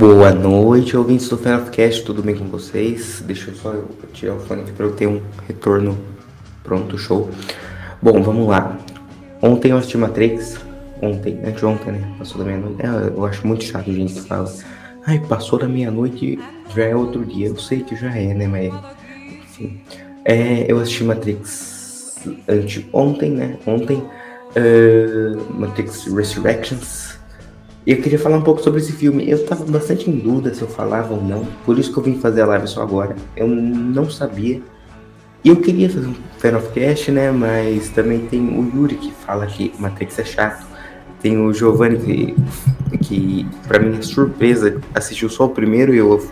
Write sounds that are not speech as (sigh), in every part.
Boa noite, ouvintes do Fenofcast, tudo bem com vocês? Deixa eu só tirar o fone aqui para eu ter um retorno pronto, show. Bom, vamos lá. Ontem eu assisti Matrix, ontem, anteontem, né? Passou da meia-noite. É, eu acho muito chato gente que fala, ai, passou da meia-noite, já é outro dia. Eu sei que já é, né? Mas, enfim. É, eu assisti Matrix anteontem, né? Ontem, uh, Matrix Resurrections e eu queria falar um pouco sobre esse filme. Eu tava bastante em dúvida se eu falava ou não, por isso que eu vim fazer a live só agora. Eu não sabia. E eu queria fazer um fan of cast, né? Mas também tem o Yuri que fala que Matrix é chato. Tem o Giovanni que, que pra minha surpresa, assistiu só o primeiro e eu.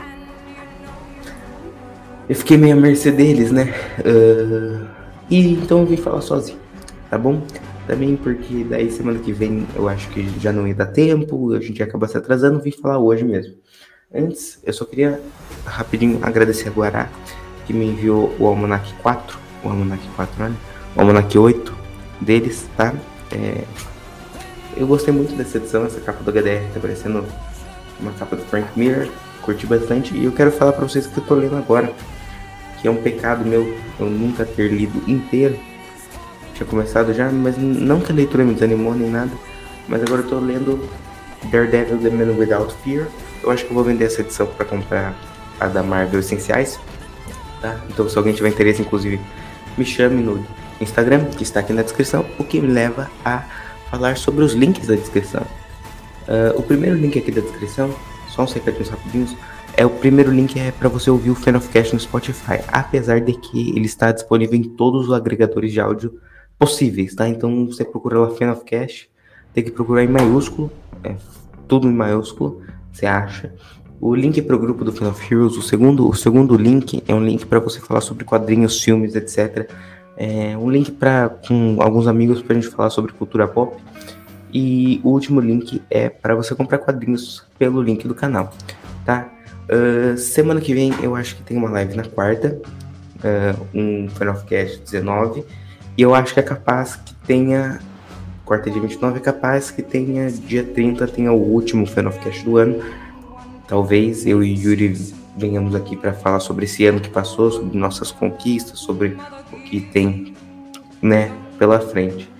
Eu fiquei meio à mercê deles, né? Uh, e então eu vim falar sozinho, tá bom? Também, porque daí semana que vem eu acho que já não ia dar tempo, a gente acaba se atrasando, vim falar hoje mesmo. Antes, eu só queria rapidinho agradecer a Guará, que me enviou o Almanac 4, o Almanac 4, olha, o Almanac 8 deles, tá? É, eu gostei muito dessa edição, essa capa do HDR tá parecendo uma capa do Frank Miller, curti bastante, e eu quero falar para vocês que eu tô lendo agora, que é um pecado meu eu nunca ter lido inteiro, tinha começado já, mas não que a leitura me desanimou nem nada. Mas agora eu tô lendo Daredevil The Man Without Fear. Eu acho que eu vou vender essa edição para comprar a da Marvel Essenciais. Tá? Então se alguém tiver interesse, inclusive, me chame no Instagram, que está aqui na descrição, o que me leva a falar sobre os links da descrição. Uh, o primeiro link aqui da descrição, só uns recadinhos rapidinhos, é o primeiro link é para você ouvir o Fan of Cash no Spotify, apesar de que ele está disponível em todos os agregadores de áudio possíveis, tá? Então você procura lá Fan of Cash, tem que procurar em maiúsculo, é, tudo em maiúsculo, você acha. O link para o grupo do Fan of Heroes, o segundo, o segundo link é um link para você falar sobre quadrinhos, filmes, etc. É um link para com alguns amigos para a gente falar sobre cultura pop. E o último link é para você comprar quadrinhos pelo link do canal, tá? Uh, semana que vem eu acho que tem uma live na quarta, uh, um Fan of Cash 19 e eu acho que é capaz que tenha. Quarta dia 29 é capaz que tenha dia 30, tenha o último Cash do ano. Talvez eu e Yuri venhamos aqui para falar sobre esse ano que passou, sobre nossas conquistas, sobre o que tem, né, pela frente.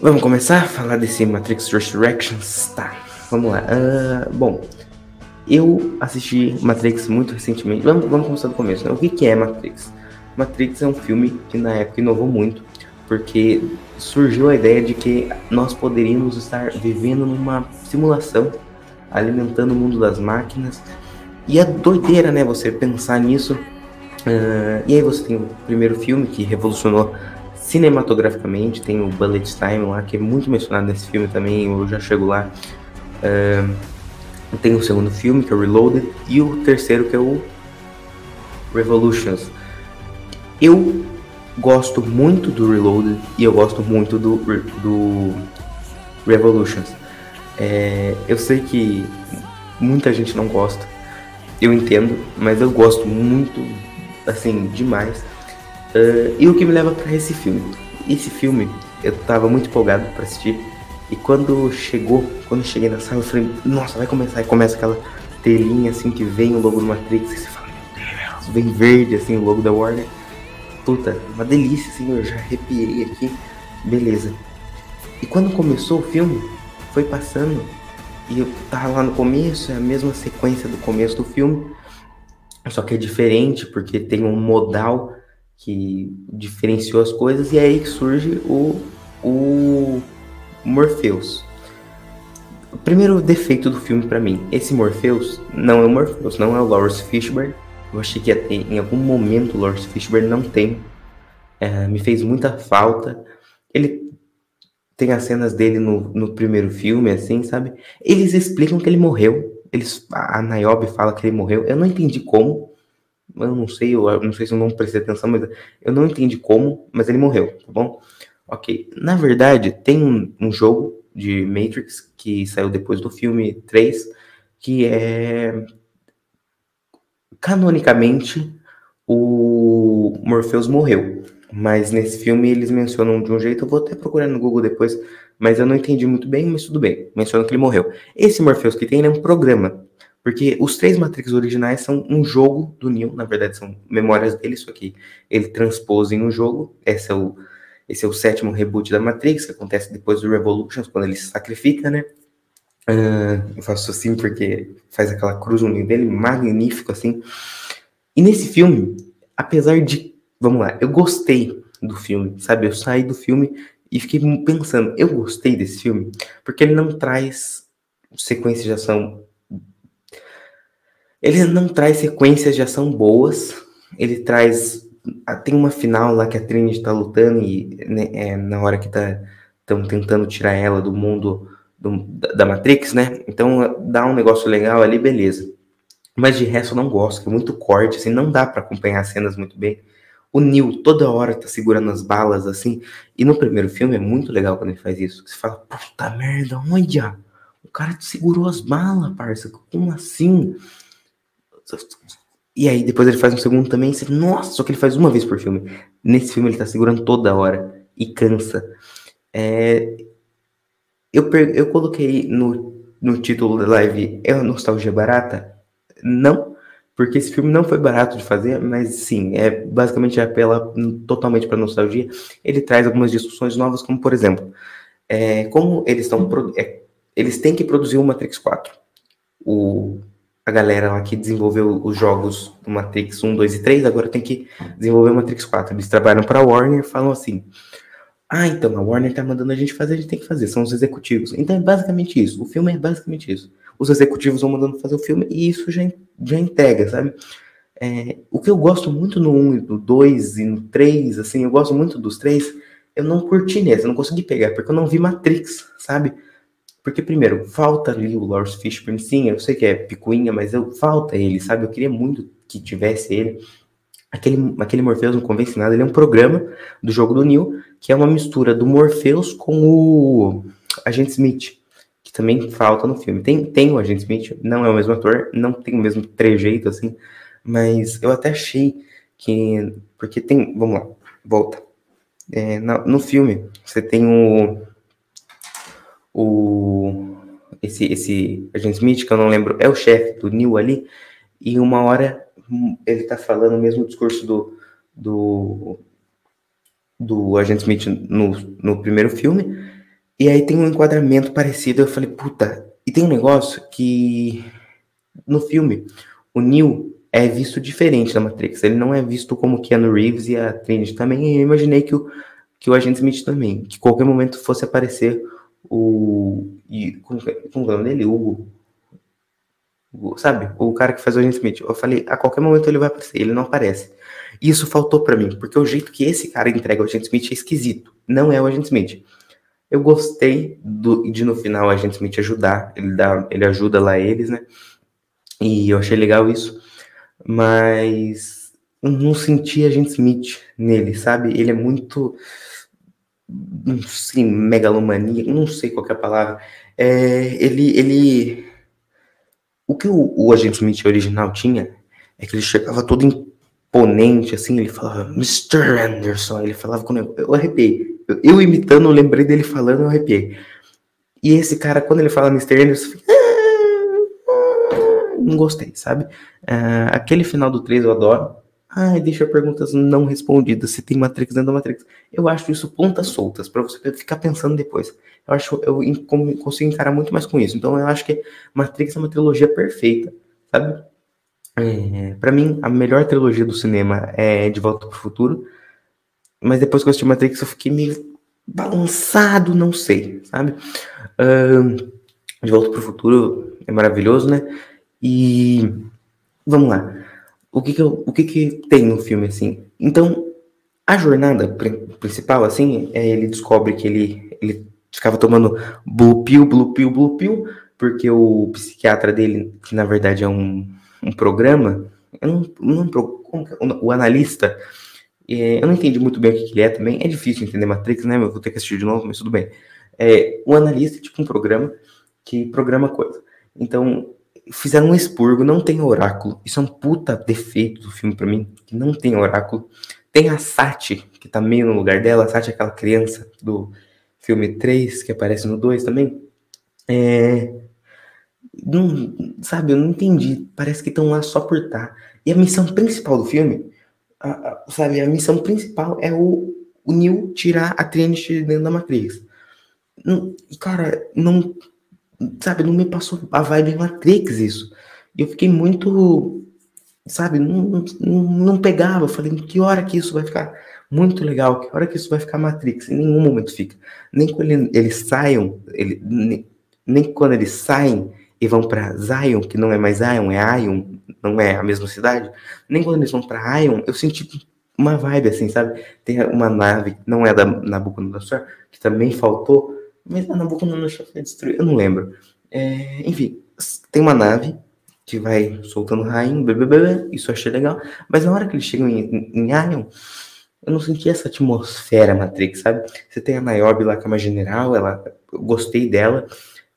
Vamos começar a falar desse Matrix Resurrections? Tá, vamos lá. Uh, bom, eu assisti Matrix muito recentemente. Vamos, vamos começar do começo, né? O que, que é Matrix? Matrix é um filme que na época inovou muito, porque surgiu a ideia de que nós poderíamos estar vivendo numa simulação, alimentando o mundo das máquinas. E é doideira, né, você pensar nisso. Uh, e aí você tem o primeiro filme que revolucionou cinematograficamente, tem o Bullet Time lá, que é muito mencionado nesse filme também, eu já chego lá. Uh, tem o segundo filme, que é o Reloaded, e o terceiro, que é o Revolutions. Eu gosto muito do Reloaded e eu gosto muito do, do Revolutions. É, eu sei que muita gente não gosta, eu entendo, mas eu gosto muito, assim, demais. Uh, e o que me leva para esse filme? Esse filme eu tava muito empolgado para assistir e quando chegou, quando cheguei na sala, eu falei, nossa, vai começar. E começa aquela telinha assim que vem o logo do Matrix e você fala, meu Deus, vem verde assim o logo da Warner puta, uma delícia, assim, eu já arrepiei aqui. Beleza. E quando começou o filme, foi passando, e eu tava lá no começo, é a mesma sequência do começo do filme, só que é diferente, porque tem um modal que diferenciou as coisas, e é aí que surge o, o Morpheus. O primeiro defeito do filme para mim, esse Morpheus não é o Morpheus, não é o Lawrence Fishburne, eu achei que em algum momento o Lawrence Fishburne, não tem. É, me fez muita falta. Ele tem as cenas dele no, no primeiro filme, assim, sabe? Eles explicam que ele morreu. Eles, a Niobe fala que ele morreu. Eu não entendi como. Eu não sei, eu não sei se eu não prestei atenção, mas eu não entendi como, mas ele morreu, tá bom? Ok. Na verdade, tem um, um jogo de Matrix que saiu depois do filme 3, que é canonicamente, o Morpheus morreu. Mas nesse filme eles mencionam de um jeito, eu vou até procurar no Google depois, mas eu não entendi muito bem, mas tudo bem. Mencionam que ele morreu. Esse Morpheus que tem, é um programa. Porque os três Matrix originais são um jogo do Neo, na verdade são memórias dele, só que ele transpôs em um jogo. Esse é o, esse é o sétimo reboot da Matrix, que acontece depois do Revolutions, quando ele se sacrifica, né? Uh, eu faço assim porque faz aquela cruz no meio dele, magnífico assim. E nesse filme, apesar de. Vamos lá, eu gostei do filme, sabe? Eu saí do filme e fiquei pensando, eu gostei desse filme porque ele não traz sequências de ação ele não traz sequências de ação boas, ele traz. Ah, tem uma final lá que a Trinity tá lutando e né, é, na hora que estão tá, tentando tirar ela do mundo do, da Matrix, né? Então dá um negócio legal ali, beleza. Mas de resto eu não gosto, que é muito corte, assim, não dá para acompanhar as cenas muito bem. O Neil toda hora tá segurando as balas, assim. E no primeiro filme é muito legal quando ele faz isso. Você fala, puta merda, olha! O cara te segurou as balas, parça. Como assim? E aí depois ele faz um segundo também, você, nossa, só que ele faz uma vez por filme. Nesse filme ele tá segurando toda hora e cansa. É, eu, eu coloquei no, no título da live, é uma nostalgia barata? Não, porque esse filme não foi barato de fazer, mas sim, é basicamente apela totalmente para nostalgia. Ele traz algumas discussões novas, como por exemplo, é, como eles estão é, eles têm que produzir o Matrix 4. O a galera lá que desenvolveu os jogos do Matrix 1, 2 e 3, agora tem que desenvolver o Matrix 4. Eles trabalham para a Warner falam assim: ah, então a Warner tá mandando a gente fazer, a gente tem que fazer, são os executivos. Então é basicamente isso. O filme é basicamente isso. Os executivos vão mandando fazer o filme e isso já, já integra, sabe? É, o que eu gosto muito no 1 e no 2 e no 3, assim, eu gosto muito dos três, eu não curti nesse, eu não consegui pegar, porque eu não vi Matrix, sabe? Porque, primeiro, falta ali o Lawrence Fishburne, sim, eu sei que é picuinha, mas eu, falta ele, sabe? Eu queria muito que tivesse ele. Aquele, aquele Morpheus não convencionado, ele é um programa do jogo do Neil, que é uma mistura do Morpheus com o Agente Smith, que também falta no filme. Tem, tem o Agente Smith, não é o mesmo ator, não tem o mesmo trejeito, assim, mas eu até achei que... Porque tem... Vamos lá, volta. É, no, no filme, você tem o o esse esse agente Smith, que eu não lembro, é o chefe do Neil ali, e uma hora ele tá falando o mesmo discurso do do, do agente Smith no, no primeiro filme, e aí tem um enquadramento parecido, eu falei, puta, e tem um negócio que no filme o Neil é visto diferente da Matrix, ele não é visto como Keanu Reeves e a Trinity também, e eu imaginei que o, que o agente Smith também, que qualquer momento fosse aparecer o. E, como, como é o nome dele? Hugo. Sabe? O cara que faz o Agent Smith. Eu falei, a qualquer momento ele vai aparecer, ele não aparece. Isso faltou para mim, porque o jeito que esse cara entrega o Agent Smith é esquisito. Não é o Agent Smith. Eu gostei do, de no final o Agent Smith ajudar, ele, dá, ele ajuda lá eles, né? E eu achei legal isso. Mas não senti Agent Smith nele, sabe? Ele é muito sim, megalomania, não sei qual é a palavra. É, ele, ele, o que o, o Agente Smith original tinha é que ele chegava todo imponente, assim, ele falava, Mr. Anderson, ele falava com eu, eu arrepiei. Eu, eu, imitando, eu lembrei dele falando, eu arrepiei. E esse cara, quando ele fala Mr. Anderson, ah, não gostei, sabe? Uh, aquele final do 3 eu adoro. Ai, deixa perguntas não respondidas. Se tem Matrix dentro da Matrix. Eu acho isso pontas soltas, para você ficar pensando depois. Eu acho eu consigo encarar muito mais com isso. Então eu acho que Matrix é uma trilogia perfeita, sabe? É, para mim, a melhor trilogia do cinema é De Volta pro Futuro. Mas depois que eu assisti Matrix, eu fiquei meio balançado, não sei, sabe? De Volta pro Futuro é maravilhoso, né? E vamos lá o que que, eu, o que que tem no filme, assim? Então, a jornada principal, assim, é ele descobre que ele, ele ficava tomando blue pill, blue pill, blue pill, porque o psiquiatra dele, que na verdade é um, um programa, eu não, é? o analista, é, eu não entendi muito bem o que, que, ele é também, é difícil entender Matrix, né, eu vou ter que assistir de novo, mas tudo bem. É, o analista é tipo um programa que programa coisa. Então, fizeram um expurgo, não tem oráculo. Isso é um puta defeito do filme para mim, que não tem oráculo. Tem a Sati, que tá meio no lugar dela. A Sati é aquela criança do filme 3, que aparece no 2 também. É... não, sabe, eu não entendi. Parece que estão lá só por. Tá. E a missão principal do filme, a, a, sabe, a missão principal é o, o Neo tirar a Trinity dentro da Matrix. Cara, não, sabe, não me passou a vibe Matrix isso. Eu fiquei muito, sabe, não, não, não pegava. Eu falei, que hora que isso vai ficar muito legal, que hora que isso vai ficar Matrix? Em nenhum momento fica. Nem quando eles saiam, ele, nem, nem quando eles saem e vão para Zion, que não é mais Zion, é Ion, não é a mesma cidade, nem quando eles vão para Ion, eu senti uma vibe assim, sabe? Tem uma nave, não é da Nabucodonosor, que também faltou, mas a Nabucodonosor foi destruída, eu não lembro. É, enfim, tem uma nave que vai soltando rainha, isso eu achei legal, mas na hora que eles chegam em, em Ion, eu não senti essa atmosfera Matrix, sabe? Você tem a Niobe lá como general, ela, eu gostei dela,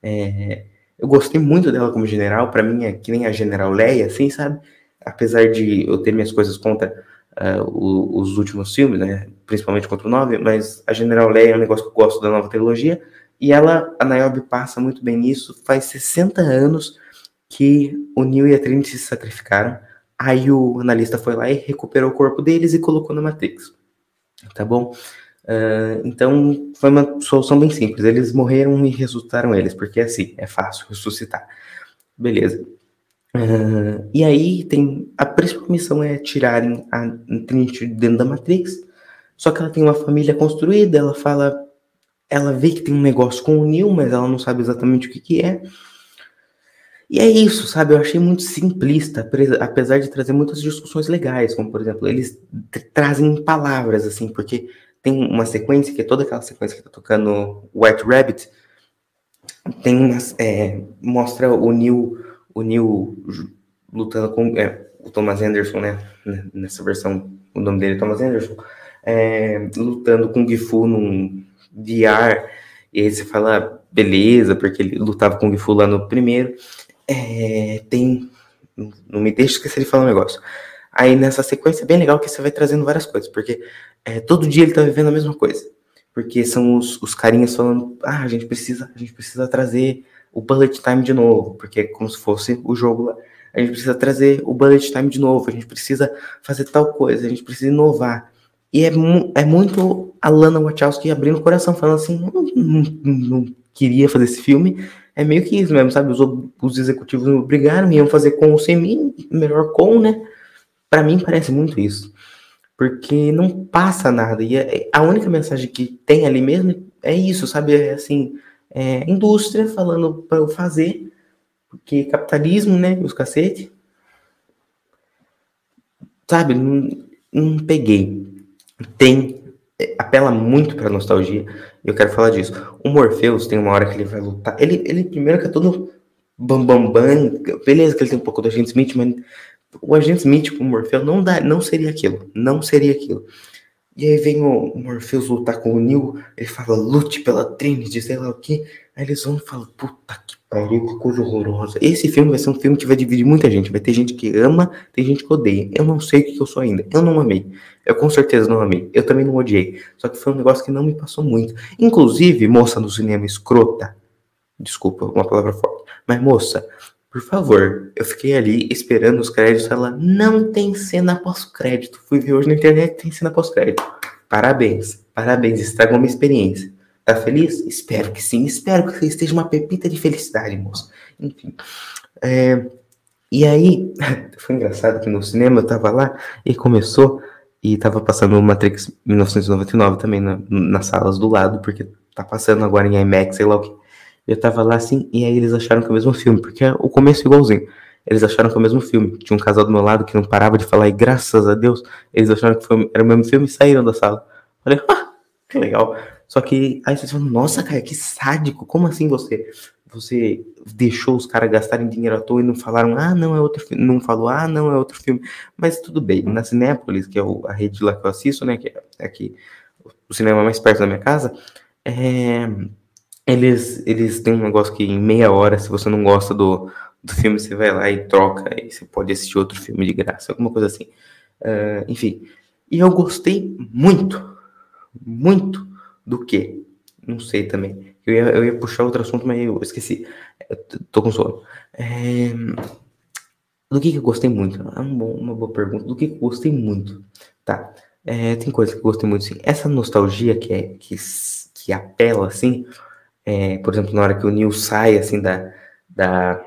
é, eu gostei muito dela como general, para mim é que nem a General Leia, assim, sabe? Apesar de eu ter minhas coisas contra uh, os últimos filmes, né? Principalmente contra o 9, mas a General Leia é um negócio que eu gosto da nova trilogia. E ela, a Niobe passa muito bem nisso. Faz 60 anos que o Neo e a Trinity se sacrificaram. Aí o analista foi lá e recuperou o corpo deles e colocou na Matrix. Tá bom? Uh, então foi uma solução bem simples. Eles morreram e ressuscitaram eles, porque é assim, é fácil ressuscitar. Beleza. Uh, e aí tem. A principal missão é tirarem a Trinity dentro da Matrix. Só que ela tem uma família construída, ela fala. Ela vê que tem um negócio com o Neil, mas ela não sabe exatamente o que, que é. E é isso, sabe? Eu achei muito simplista, apesar de trazer muitas discussões legais, como por exemplo, eles trazem palavras, assim, porque tem uma sequência, que é toda aquela sequência que tá tocando White Rabbit, tem umas, é, mostra o Neil o Neil lutando com é, o Thomas Anderson, né? Nessa versão, o nome dele é Thomas Anderson, é, lutando com o Gifu num VR. E aí você fala, beleza, porque ele lutava com o Gifu lá no primeiro. É, tem. Não me deixa esquecer de falar um negócio. Aí nessa sequência é bem legal que você vai trazendo várias coisas, porque é, todo dia ele tá vivendo a mesma coisa. Porque são os, os carinhas falando, ah, a gente precisa, a gente precisa trazer o bullet time de novo, porque é como se fosse o jogo lá. A gente precisa trazer o bullet time de novo, a gente precisa fazer tal coisa, a gente precisa inovar. E é, mu é muito a Lana Wachowski abrindo o coração, falando assim, não, não, não, queria fazer esse filme. É meio que isso mesmo, sabe? Os, os executivos me obrigaram, iam fazer com ou sem mim, melhor com, né? Para mim parece muito isso. Porque não passa nada. E é, a única mensagem que tem ali mesmo é isso, sabe? É assim, é, indústria falando para eu fazer, porque capitalismo, né, os cacete, sabe, não, não peguei. Tem, é, apela muito para nostalgia, eu quero falar disso. O Morpheus tem uma hora que ele vai lutar, ele, ele primeiro que é todo bam, bam, bam, beleza que ele tem um pouco do Agente Smith, mas o Agente Smith com o Morpheus não, dá, não seria aquilo, não seria aquilo. E aí vem o Morpheus lutar com o Neil, ele fala, lute pela Trinity, sei lá o que. Aí eles vão e falam, puta que pariu, que coisa horrorosa. Esse filme vai ser um filme que vai dividir muita gente. Vai ter gente que ama, tem gente que odeia. Eu não sei o que eu sou ainda. Eu não amei. Eu com certeza não amei. Eu também não odiei. Só que foi um negócio que não me passou muito. Inclusive, moça do cinema escrota, desculpa, uma palavra forte, mas moça, por favor, eu fiquei ali esperando os créditos. Ela não tem cena pós-crédito. Fui ver hoje na internet, tem cena pós-crédito. Parabéns, parabéns, estragou minha experiência. Tá feliz? Espero que sim. Espero que você esteja uma pepita de felicidade, moço. Enfim. É, e aí, (laughs) foi engraçado que no cinema eu tava lá e começou e tava passando o Matrix 1999 também na, nas salas do lado, porque tá passando agora em IMAX, sei lá o que. Eu tava lá assim, e aí eles acharam que é o mesmo filme, porque o começo é igualzinho. Eles acharam que é o mesmo filme. Tinha um casal do meu lado que não parava de falar, e graças a Deus, eles acharam que foi, era o mesmo filme e saíram da sala. Falei, ah, que legal. Só que aí vocês falam, nossa, cara, que sádico, como assim você você deixou os caras gastarem dinheiro à toa e não falaram, ah, não é outro filme, não falou, ah, não é outro filme. Mas tudo bem, na Cinépolis, que é a rede lá que eu assisto, né, que é aqui o cinema mais perto da minha casa, é eles, eles têm um negócio que em meia hora, se você não gosta do, do filme, você vai lá e troca e você pode assistir outro filme de graça, alguma coisa assim. Uh, enfim, e eu gostei muito, muito do que? Não sei também. Eu ia, eu ia puxar outro assunto, mas eu esqueci. Eu tô com sono. É... Do que, que eu gostei muito? É uma boa pergunta. Do que, que eu gostei muito? Tá. É, tem coisa que eu gostei muito, sim. Essa nostalgia que, é, que, que apela, assim, é, por exemplo, na hora que o Neo sai, assim, da, da,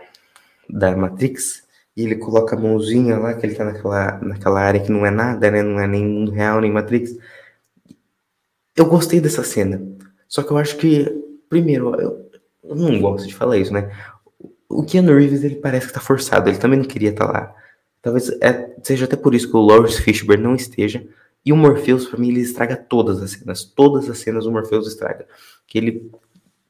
da Matrix, e ele coloca a mãozinha lá, que ele tá naquela, naquela área que não é nada, né? Não é nem mundo real, nem Matrix. Eu gostei dessa cena. Só que eu acho que, primeiro, eu, eu não gosto de falar isso, né? O Keanu Reeves, ele parece que tá forçado. Ele também não queria estar tá lá. Talvez é, seja até por isso que o Lawrence Fishburne não esteja. E o Morpheus, para mim, ele estraga todas as cenas. Todas as cenas o Morpheus estraga. Que ele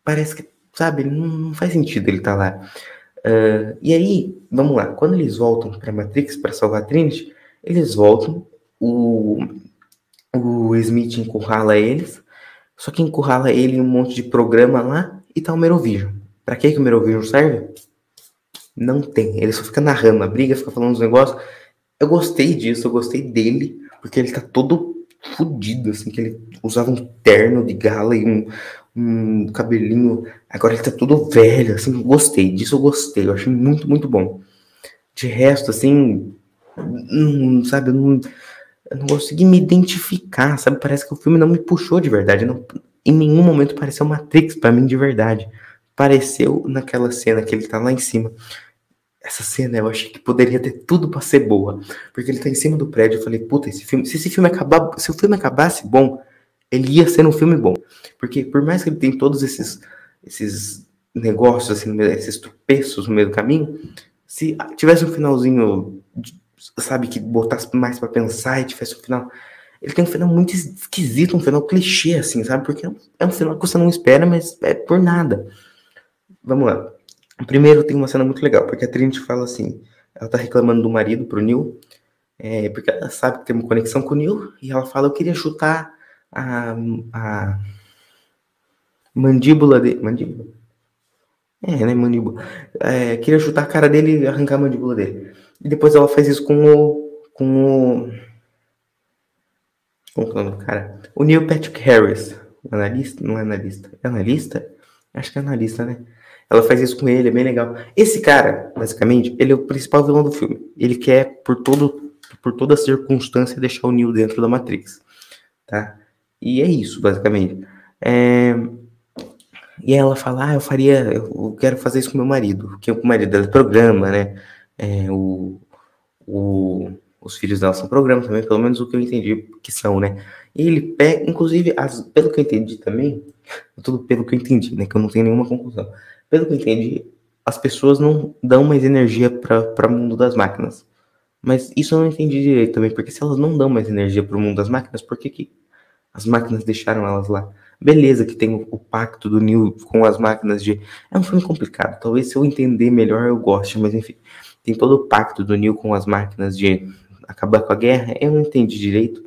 parece que, sabe, não, não faz sentido ele estar tá lá. Uh, e aí, vamos lá. Quando eles voltam para Matrix para salvar a Trinity, eles voltam. O, o Smith encurrala eles. Só que encurrala ele em um monte de programa lá e tá o Merovision. Pra que, que o Merovision serve? Não tem. Ele só fica narrando a briga, fica falando os negócios. Eu gostei disso, eu gostei dele, porque ele tá todo fudido, assim, que ele usava um terno de gala e um, um cabelinho. Agora ele tá todo velho, assim, gostei disso, eu gostei, eu achei muito, muito bom. De resto, assim, não, sabe, eu não, eu não consegui me identificar, sabe? Parece que o filme não me puxou de verdade. Não, em nenhum momento pareceu Matrix para mim de verdade. Pareceu naquela cena que ele tá lá em cima. Essa cena eu achei que poderia ter tudo para ser boa. Porque ele tá em cima do prédio. Eu falei, puta, esse filme. Se esse filme acabar. Se o filme acabasse bom, ele ia ser um filme bom. Porque por mais que ele tenha todos esses, esses negócios, assim, esses tropeços no meio do caminho, se tivesse um finalzinho, sabe, que botasse mais para pensar e tivesse um final. Ele tem um final muito esquisito, um final clichê, assim, sabe? Porque é um final que você não espera, mas é por nada. Vamos lá. Primeiro tem uma cena muito legal, porque a Trinity fala assim, ela tá reclamando do marido pro Neil, é, porque ela sabe que tem uma conexão com o Neil, e ela fala, eu queria chutar a, a mandíbula dele. Mandíbula? É, né? Mandíbula. É, queria chutar a cara dele e arrancar a mandíbula dele. E depois ela faz isso com o. Com o. Como é o nome do cara? O Neil Patrick Harris. Analista? Não é analista. É analista? Acho que é analista, né? Ela faz isso com ele, é bem legal. Esse cara, basicamente, ele é o principal vilão do filme. Ele quer, por todo, por toda circunstância, deixar o Neil dentro da Matrix, tá? E é isso, basicamente. É... E ela fala, ah, eu faria, eu quero fazer isso com meu marido, porque o marido dela programa, né? É, o, o, os filhos dela são programa também, pelo menos o que eu entendi que são, né? E ele pega, inclusive, as, pelo que eu entendi também, tudo pelo que eu entendi, né? Que eu não tenho nenhuma conclusão. Pelo que eu entendi, as pessoas não dão mais energia para o mundo das máquinas. Mas isso eu não entendi direito também, porque se elas não dão mais energia para o mundo das máquinas, por que, que as máquinas deixaram elas lá. Beleza que tem o, pacto do Neil com as máquinas de... É um filme complicado, talvez se eu entender melhor eu goste, mas enfim. Tem todo o pacto do Neil com as máquinas de acabar com a guerra, eu não entendi direito,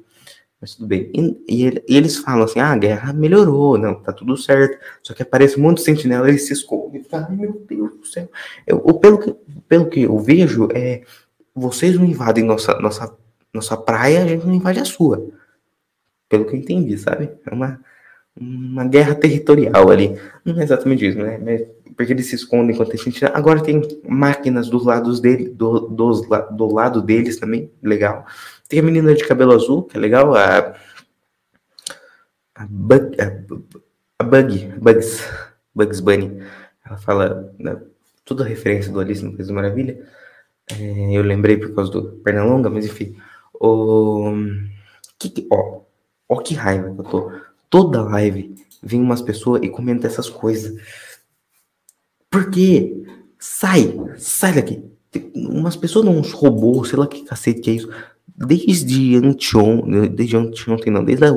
mas tudo bem. E, e, e, eles falam assim, ah, a guerra melhorou, não, tá tudo certo. Só que aparece um monte de sentinela, eles se escondem. Meu Deus do céu. Eu, pelo, que, pelo que eu vejo, é vocês não invadem nossa, nossa, nossa praia, a gente não invade a sua pelo que eu entendi, sabe? É uma, uma guerra territorial ali. Não é exatamente isso, né? Porque eles se escondem enquanto a gente. Agora tem máquinas dos lados dele, do, dos, do lado deles também, legal. Tem a menina de cabelo azul, que é legal, a. A, Bug, a, Bug, Bugs, Bugs Bunny. Ela fala né, toda referência do Alice no País da Maravilha. É, eu lembrei por causa do Pernalonga, mas enfim. O. Que, ó, Ó que raiva que eu tô. Toda live vem umas pessoas e comenta essas coisas. Por quê? Sai, sai daqui. Umas pessoas não, uns robôs, sei lá que cacete que é isso. Desde anteontem, desde anteontem não, desde a,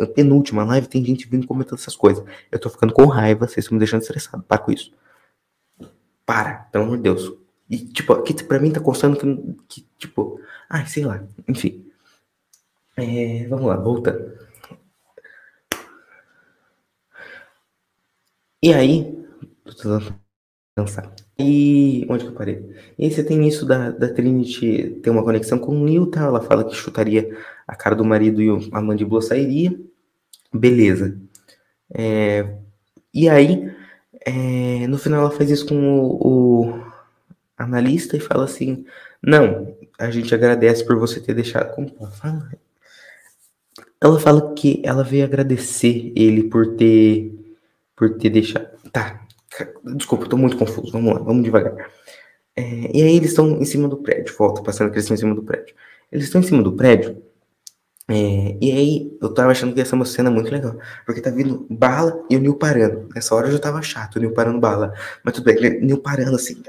a penúltima live tem gente vindo comentando essas coisas. Eu tô ficando com raiva, vocês estão me deixando estressado. Para com isso. Para, pelo amor de Deus. E, tipo, aqui pra mim tá constando que, que tipo, ai, sei lá, enfim. É, vamos lá, voltando. E aí, pensar. E onde que eu parei? E aí você tem isso da, da Trinity ter uma conexão com o Newton. Ela fala que chutaria a cara do marido e a mandíbula sairia. Beleza. É, E aí, é, no final ela faz isso com o, o, analista e fala assim, não, a gente agradece por você ter deixado. Como fala? Ela fala que ela veio agradecer ele por ter por ter deixado. Tá, desculpa, tô muito confuso. Vamos lá, vamos devagar. É, e aí eles estão em cima do prédio. Volta, passando que eles estão em cima do prédio. Eles estão em cima do prédio. É, e aí eu tava achando que uma cena muito legal. Porque tá vindo bala e o Neil parando. Nessa hora eu já tava chato, o Neil parando bala. Mas tudo bem, o Neil parando assim.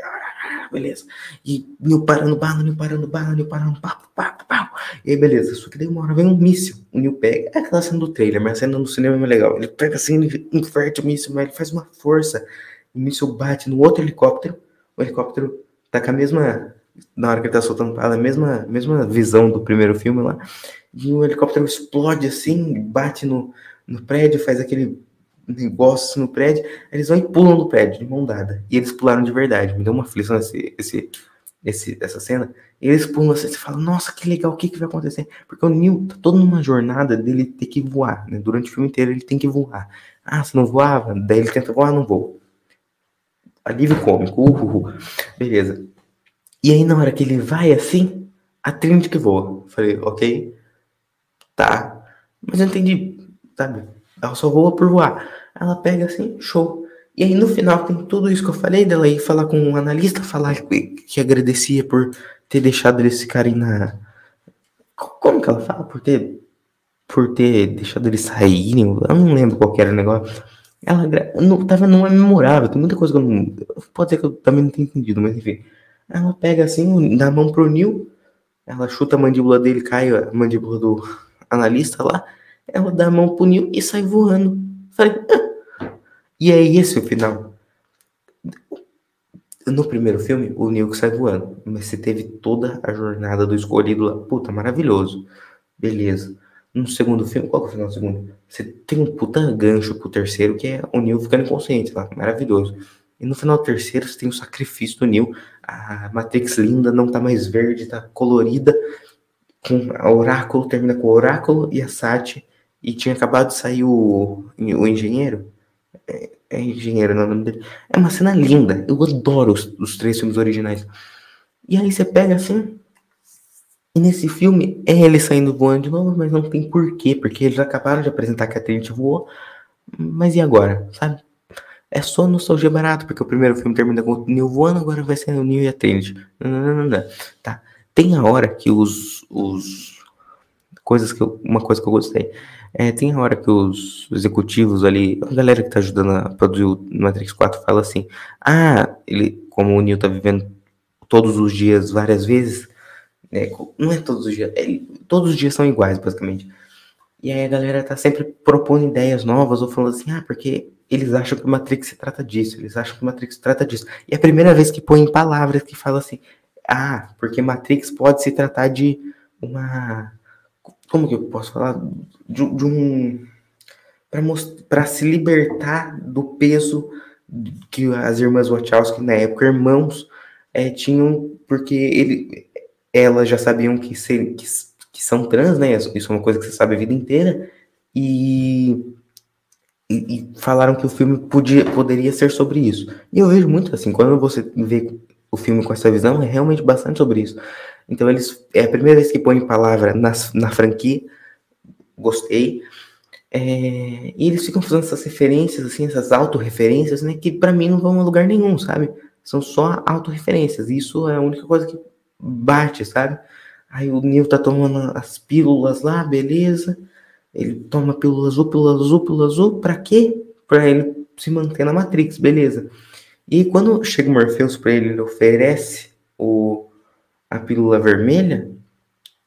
Beleza. E Neil parando bala, Neil parando bala, Neil parando pau, pau, pau. E aí, beleza. Só que daí uma hora vem um míssil. O Neil pega. É aquela cena do trailer, mas a cena do cinema é mais legal. Ele pega assim, ele inverte o míssil, mas ele faz uma força. O míssil bate no outro helicóptero. O helicóptero tá com a mesma. Na hora que ele tá soltando bala, a mesma, mesma visão do primeiro filme lá. E o helicóptero explode assim, bate no, no prédio, faz aquele negócio no prédio. Eles vão e pulam do prédio, de mão dada. E eles pularam de verdade. Me deu uma aflição esse, esse, esse, essa cena. E eles pulam assim, você fala, nossa, que legal, o que, que vai acontecer? Porque o Neil tá todo numa jornada dele ter que voar, né? Durante o filme inteiro ele tem que voar. Ah, se não voava, daí ele tenta voar, não voa alívio cômico, uhul, beleza. E aí, na hora que ele vai assim, a Trinity que voa. Falei, ok, tá. Mas eu entendi, sabe? Ela só voa por voar. Ela pega assim, show. E aí, no final, tem tudo isso que eu falei dela ir falar com um analista, falar que, que agradecia por ter deixado eles ficarem na. Como que ela fala? Por ter. Por ter deixado eles saírem. Eu não lembro qual era o negócio ela não, tava, não é memorável, tem muita coisa que eu não. Pode ser que eu também não tenha entendido, mas enfim. Ela pega assim, dá a mão pro Neil, ela chuta a mandíbula dele, cai a mandíbula do analista lá, ela dá a mão pro Neil e sai voando. Falei, ah. E é esse o final. No primeiro filme, o Neil sai voando, mas você teve toda a jornada do escolhido lá. Puta, maravilhoso. Beleza no segundo filme, qual que é o final do segundo? Você tem um puta gancho pro terceiro, que é o Neil ficando inconsciente lá, maravilhoso. E no final do terceiro, você tem o sacrifício do Neil. A Matrix linda não tá mais verde, tá colorida. Com a Oráculo, termina com o Oráculo e a Sati. E tinha acabado de sair o, o engenheiro. É, é engenheiro, não é o nome dele. É uma cena linda. Eu adoro os, os três filmes originais. E aí você pega assim, e nesse filme é ele saindo voando de novo, mas não tem porquê, porque eles acabaram de apresentar que a Trinity voou. Mas e agora, sabe? É só nostalgia barato, porque o primeiro filme termina com o Neil voando, agora vai ser o Neil e a Trinity. Não, não, não, não. Tá. Tem a hora que os. os coisas que eu, uma coisa que eu gostei. É, tem a hora que os executivos ali, a galera que tá ajudando a produzir o Matrix 4 fala assim: Ah, ele, como o Neil tá vivendo todos os dias várias vezes é, não é todos os dias, é, todos os dias são iguais, basicamente. E aí a galera tá sempre propondo ideias novas ou falando assim, ah, porque eles acham que o Matrix se trata disso, eles acham que o Matrix se trata disso. E é a primeira vez que põe palavras que falam assim, ah, porque Matrix pode se tratar de uma. Como que eu posso falar? De, de um. para se libertar do peso que as irmãs Wachowski, na época, irmãos, é, tinham, porque ele, elas já sabiam que, ser, que, que, são trans, né? Isso é uma coisa que você sabe a vida inteira. E, e, e, falaram que o filme podia, poderia ser sobre isso. E eu vejo muito assim, quando você vê o filme com essa visão, é realmente bastante sobre isso. Então eles. É a primeira vez que põem palavra na, na franquia. Gostei. É, e eles ficam fazendo essas referências, assim, essas autorreferências, né? Que para mim não vão a lugar nenhum, sabe? São só autorreferências. Isso é a única coisa que bate, sabe? Aí o Neil tá tomando as pílulas lá, beleza. Ele toma pílula azul, pílula azul, pílula azul, pra quê? Pra ele se manter na Matrix, beleza. E quando chega o Morpheus pra ele, ele oferece o, a pílula vermelha,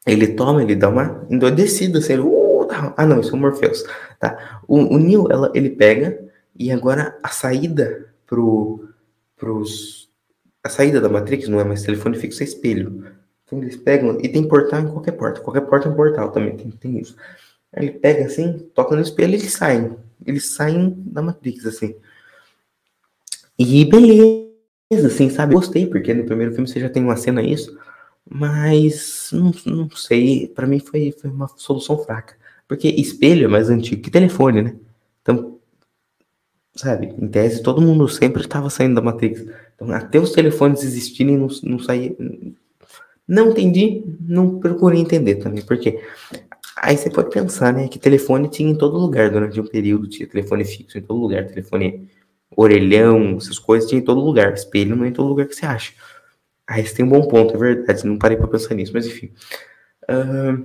ele toma, ele dá uma endoidecida, assim, uh, ah não, isso é o Morpheus, tá? O, o Neil, ela, ele pega, e agora a saída pro, pros a saída da Matrix não é mais telefone fixo, é espelho. Então eles pegam e tem portal em qualquer porta. Qualquer porta é um portal também, tem, tem isso. Ele pega assim, toca no espelho e eles saem. Eles saem da Matrix, assim. E beleza, assim, sabe? Gostei, porque no primeiro filme você já tem uma cena isso. Mas não, não sei, para mim foi, foi uma solução fraca. Porque espelho é mais antigo que telefone, né? Então, sabe? Em tese, todo mundo sempre estava saindo da Matrix. Então, até os telefones existirem, não, não saía. Não entendi, não procurei entender também, porque aí você pode pensar, né, que telefone tinha em todo lugar durante um período, tinha telefone fixo em todo lugar, telefone orelhão, essas coisas tinha em todo lugar, espelho não é em todo lugar que você acha. Aí você tem um bom ponto, é verdade, não parei para pensar nisso, mas enfim. Uh,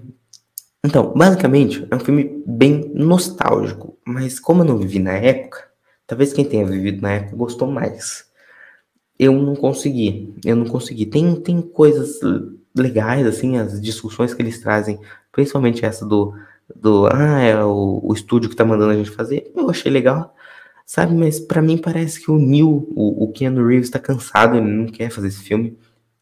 então, basicamente, é um filme bem nostálgico, mas como eu não vivi na época, talvez quem tenha vivido na época gostou mais. Eu não consegui, eu não consegui. Tem, tem coisas legais, assim, as discussões que eles trazem, principalmente essa do, do ah, é o, o estúdio que tá mandando a gente fazer, eu achei legal, sabe? Mas para mim parece que o Neil, o, o Keanu Reeves, tá cansado, ele não quer fazer esse filme.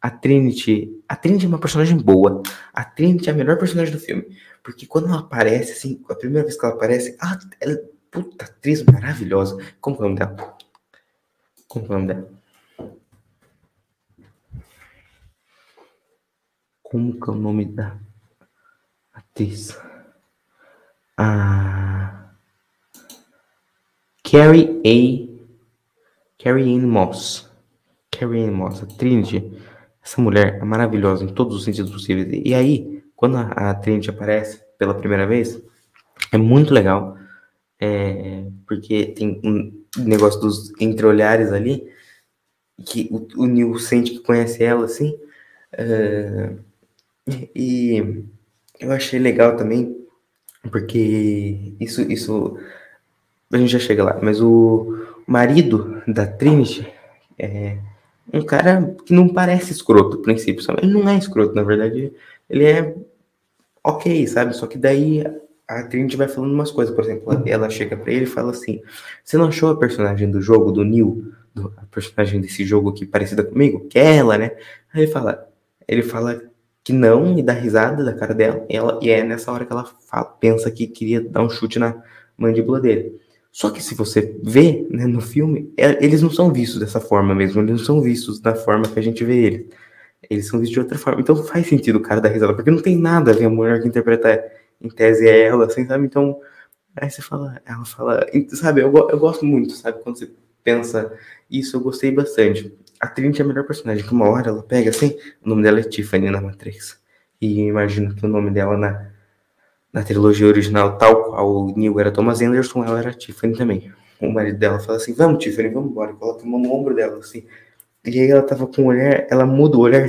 A Trinity, a Trinity é uma personagem boa. A Trinity é a melhor personagem do filme. Porque quando ela aparece, assim, a primeira vez que ela aparece, ah, ela, puta atriz maravilhosa. Como é o nome dela? Como é o nome dela? Como que é o nome da atriz? Ah, Carrie A. Carrie Ann Moss. Carrie Ann Moss, a Trinity. Essa mulher é maravilhosa em todos os sentidos possíveis. E aí, quando a, a Trinity aparece pela primeira vez, é muito legal, é, porque tem um negócio dos entreolhares ali, que o, o Neil sente que conhece ela, assim, é, e eu achei legal também, porque isso, isso, a gente já chega lá, mas o marido da Trinity é um cara que não parece escroto, no princípio, ele não é escroto, na verdade, ele é ok, sabe? Só que daí a Trinity vai falando umas coisas, por exemplo, ela chega para ele e fala assim: Você não achou a personagem do jogo, do Neil, do, a personagem desse jogo aqui parecida comigo? Que é ela, né? Aí ele fala, ele fala que não e dá risada da cara dela, e, ela, e é nessa hora que ela fala, pensa que queria dar um chute na mandíbula dele. Só que se você vê né, no filme, é, eles não são vistos dessa forma mesmo, eles não são vistos da forma que a gente vê eles. Eles são vistos de outra forma. Então faz sentido o cara dar risada, porque não tem nada a ver a mulher que interpreta em tese é ela, assim, sabe? Então, aí você fala, ela fala, sabe? Eu, eu gosto muito, sabe? Quando você pensa isso, eu gostei bastante. A Trinity é a melhor personagem, que uma hora ela pega assim, o nome dela é Tiffany na Matrix. E imagino que o nome dela na, na trilogia original, tal qual o Neil era Thomas Anderson, ela era Tiffany também. O marido dela fala assim, vamos Tiffany, vamos embora. Coloca a mão no ombro dela, assim. E aí ela tava com o olhar, ela muda o olhar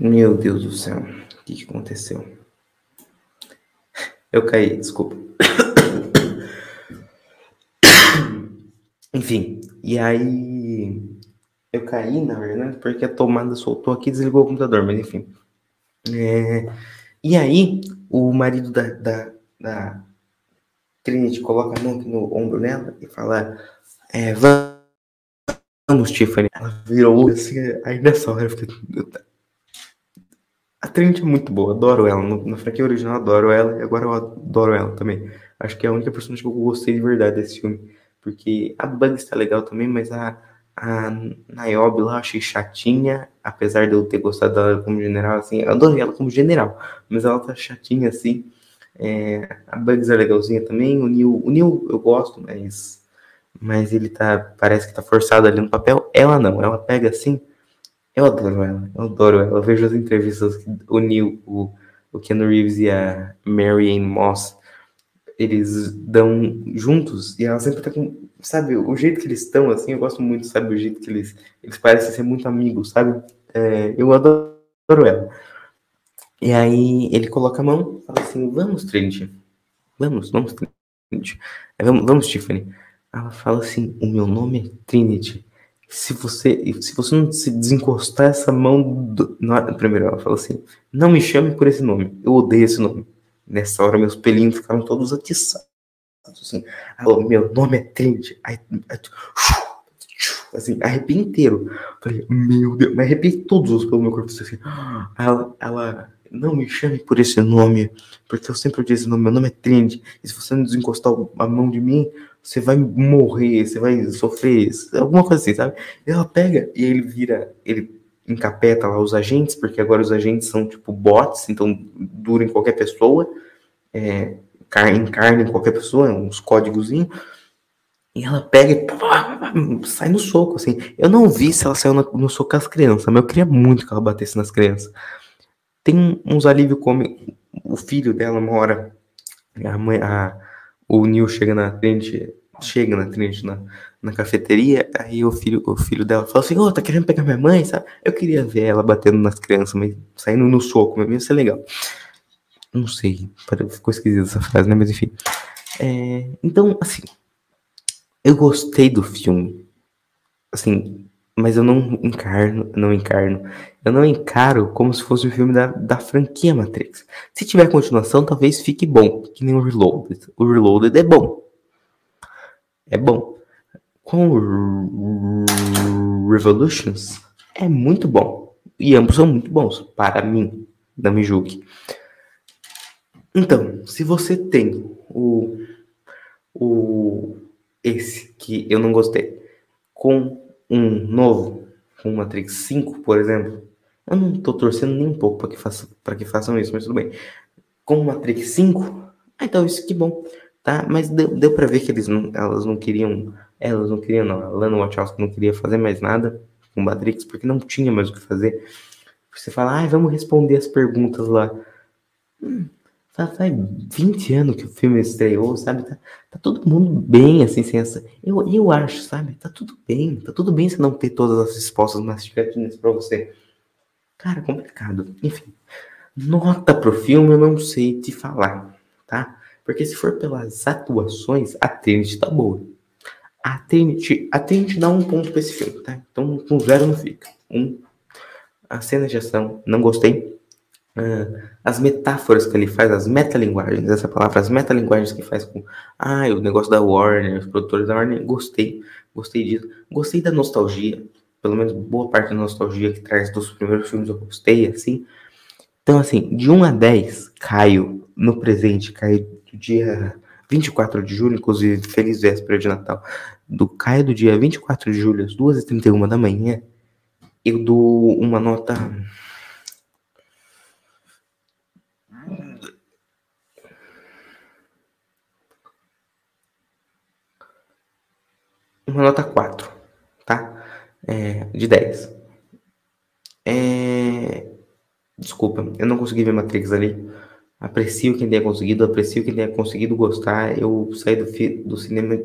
Meu Deus do céu, o que, que aconteceu? Eu caí, desculpa. Enfim, e aí eu caí, na verdade, porque a tomada soltou aqui e desligou o computador, mas enfim. É, e aí, o marido da, da, da Trinity coloca a mão no ombro nela e fala: é, Vamos, Tiffany. Ela virou assim, aí nessa hora eu fiquei. A Trinity é muito boa, adoro ela. Na franquia original, adoro ela e agora eu adoro ela também. Acho que é a única personagem que eu gostei de verdade desse filme. Porque a Bugs tá legal também, mas a, a Niobe lá eu achei chatinha, apesar de eu ter gostado dela como general, assim, eu adorei ela como general, mas ela tá chatinha assim. É, a Bugs é legalzinha também, o Neil, o Neil eu gosto, mas, mas ele tá, parece que tá forçado ali no papel. Ela não, ela pega assim, eu adoro ela, eu adoro ela. Eu vejo as entrevistas que Neil, o, o Ken Reeves e a Mary Ann Moss eles dão juntos e ela sempre tá com, sabe, o jeito que eles estão, assim, eu gosto muito, sabe, o jeito que eles, eles parecem ser muito amigos, sabe, é, eu adoro ela. E aí ele coloca a mão, fala assim, vamos, Trinity, vamos, vamos, Trinity, vamos, vamos, Tiffany. Ela fala assim, o meu nome é Trinity, se você, se você não se desencostar essa mão, do, primeiro ela fala assim, não me chame por esse nome, eu odeio esse nome. Nessa hora, meus pelinhos ficaram todos atiçados. Assim, Alô, meu nome é Trend. Aí, (laughs) assim, arrepiei inteiro. Falei, meu Deus, me arrepiei todos pelo meu corpo. Assim, ela, ela, não me chame por esse nome, porque eu sempre disse nome, meu nome é Trend. E se você não desencostar a mão de mim, você vai morrer, você vai sofrer, alguma coisa assim, sabe? Ela pega e ele vira, ele encapeta lá os agentes, porque agora os agentes são tipo bots, então duram em qualquer pessoa, é, encarna em qualquer pessoa, uns códigozinhos. E ela pega e sai no soco, assim. Eu não vi se ela saiu no, soco com as crianças, mas eu queria muito que ela batesse nas crianças. Tem uns alívios como o filho dela, uma hora, a mãe, a, o Neil chega na frente, chega na frente na, na cafeteria, aí o filho, o filho dela fala assim, ô, oh, tá querendo pegar minha mãe, sabe? Eu queria ver ela batendo nas crianças, mas saindo no soco, mas ia ser legal. Não sei, ficou esquisita essa frase, né? Mas enfim. É, então, assim, eu gostei do filme. Assim, mas eu não encarno, não encarno. Eu não encaro como se fosse o um filme da, da franquia Matrix. Se tiver continuação, talvez fique bom, que nem o Reloaded. O Reloaded é bom. É bom com Revolutions é muito bom. E ambos são muito bons, para mim, não me julgue. Então, se você tem o, o esse que eu não gostei, com um novo, com Matrix 5, por exemplo, eu não tô torcendo nem um pouco para que, faça, que façam isso, mas tudo bem. Com Matrix 5, ah, então isso que bom, tá? Mas deu, deu para ver que eles não, elas não queriam elas não queriam, não. A Lana Wachowski não queria fazer mais nada com Matrix, porque não tinha mais o que fazer. Você fala, ah, vamos responder as perguntas lá. Hum, faz 20 anos que o filme estreou, sabe? Tá, tá, todo mundo bem, assim, sem essa. Eu, eu acho, sabe? Tá tudo bem. Tá tudo bem você não ter todas as respostas mastigadinhas pra você. Cara, complicado. Enfim. Nota pro filme eu não sei te falar, tá? Porque se for pelas atuações, a Trinity tá boa. A Trinity, a Trinity dá um ponto para esse filme, tá? Então, com zero não fica. Um, a cena de ação, não gostei. Uh, as metáforas que ele faz, as metalinguagens, essa palavra, as metalinguagens que faz com ah, o negócio da Warner, os produtores da Warner, gostei, gostei disso. Gostei da nostalgia, pelo menos boa parte da nostalgia que traz dos primeiros filmes eu gostei, assim. Então, assim, de 1 a 10, Caio, no presente, Caio do dia 24 de julho, inclusive, feliz véspera de Natal, do Caio do dia 24 de julho, às 2h31 da manhã, eu dou uma nota. Uma nota 4, tá? É, de 10. É... Desculpa, eu não consegui ver Matrix ali. Aprecio quem tenha conseguido, aprecio quem tenha conseguido gostar. Eu saí do, do cinema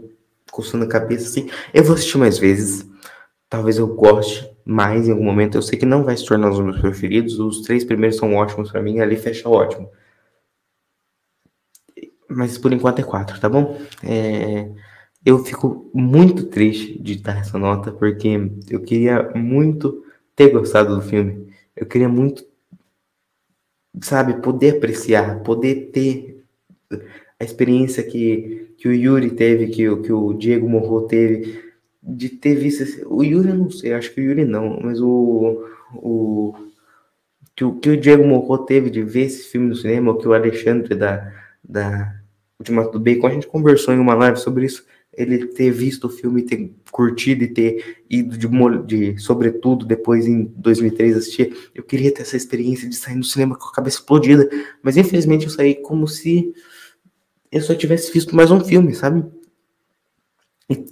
coçando a cabeça assim. Eu vou assistir mais vezes. Talvez eu goste. mais em algum momento. Eu sei que não vai se tornar os meus preferidos. Os três primeiros são ótimos para mim, ali fecha ótimo. Mas por enquanto é quatro, tá bom? É... Eu fico muito triste de dar essa nota, porque eu queria muito ter gostado do filme. Eu queria muito, sabe, poder apreciar, poder ter a experiência que, que o Yuri teve, que, que o Diego Morro teve, de ter visto. O Yuri, eu não sei, acho que o Yuri não, mas o. o que, o, que o Diego Morro teve de ver esse filme no cinema, o que o Alexandre da, da Ultimato do Bacon, a gente conversou em uma live sobre isso. Ele ter visto o filme, ter curtido e ter ido de, de sobretudo depois em 2003 assistir. Eu queria ter essa experiência de sair no cinema com a cabeça explodida, mas infelizmente eu saí como se eu só tivesse visto mais um filme, sabe?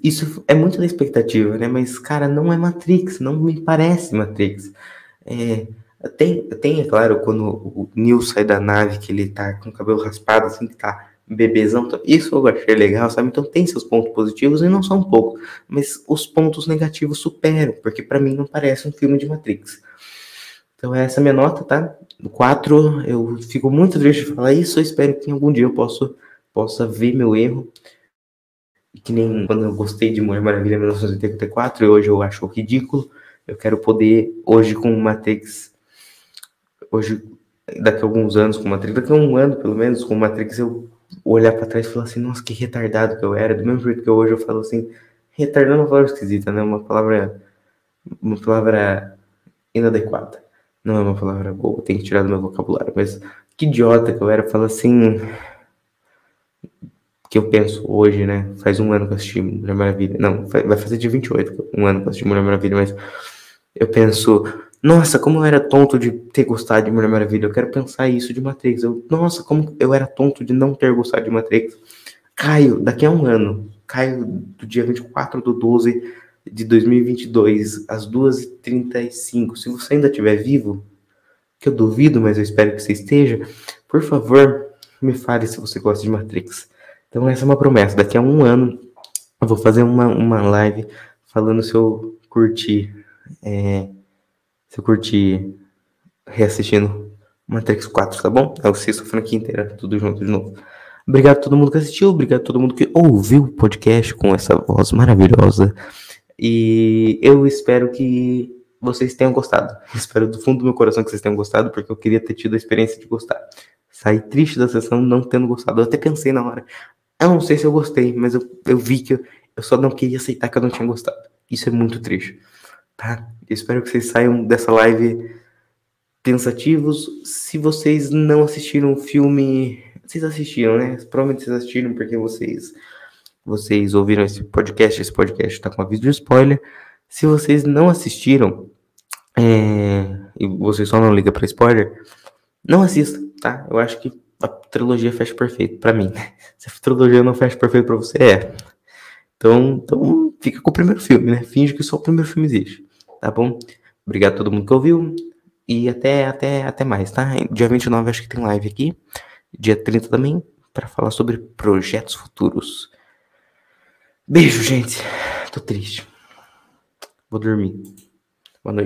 Isso é muito da expectativa, né? Mas, cara, não é Matrix, não me parece Matrix. É, tem, tem, é claro, quando o Neo sai da nave, que ele tá com o cabelo raspado, assim, que tá bebezão, isso eu achei legal, sabe? Então tem seus pontos positivos e não são poucos, mas os pontos negativos superam, porque para mim não parece um filme de Matrix. Então essa é a minha nota, tá? No 4, eu fico muito triste de falar isso, eu espero que algum dia eu possa, possa ver meu erro que nem quando eu gostei de Mulher Maravilha 1984, e hoje eu acho ridículo. Eu quero poder, hoje com Matrix, hoje, daqui a alguns anos com Matrix, daqui a um ano pelo menos com Matrix, eu olhar para trás e falar assim, nossa, que retardado que eu era. Do mesmo jeito que hoje eu falo assim, retardado é uma palavra esquisita, né? Uma palavra, uma palavra inadequada. Não é uma palavra boa, tem que tirar do meu vocabulário. Mas que idiota que eu era, falo assim, que eu penso hoje, né? Faz um ano que eu assisti Mulher Maravilha. Não, vai fazer de 28, um ano que eu assisti Mulher Maravilha, mas eu penso, nossa, como eu era tonto de ter gostado de Mulher Maravilha. Eu quero pensar isso de Matrix. Eu, nossa, como eu era tonto de não ter gostado de Matrix. Caio, daqui a um ano, Caio, do dia 24 do 12 de 2022, às 2h35, se você ainda estiver vivo, que eu duvido, mas eu espero que você esteja, por favor, me fale se você gosta de Matrix. Então essa é uma promessa. Daqui a um ano eu vou fazer uma, uma live falando se eu curti. É, se eu curti reassistindo Matrix 4, tá bom? É o sexto franquia inteira, tudo junto de novo. Obrigado a todo mundo que assistiu, obrigado a todo mundo que ouviu o podcast com essa voz maravilhosa. E eu espero que vocês tenham gostado. Espero do fundo do meu coração que vocês tenham gostado, porque eu queria ter tido a experiência de gostar. Saí triste da sessão não tendo gostado. Eu até pensei na hora, eu não sei se eu gostei, mas eu, eu vi que eu, eu só não queria aceitar que eu não tinha gostado. Isso é muito triste, tá? Eu espero que vocês saiam dessa live pensativos. Se vocês não assistiram o filme, vocês assistiram, né? Provavelmente vocês assistiram porque vocês vocês ouviram esse podcast. Esse podcast tá com aviso de spoiler. Se vocês não assistiram é, e vocês só não ligam para spoiler, não assista, tá? Eu acho que a trilogia fecha perfeito para mim. (laughs) Se a trilogia não fecha perfeito para você, é. Então, então, fica com o primeiro filme, né? Finge que só o primeiro filme existe, tá bom? Obrigado a todo mundo que ouviu e até até até mais, tá? Dia 29 acho que tem live aqui. Dia 30 também para falar sobre projetos futuros. Beijo, gente. Tô triste. Vou dormir.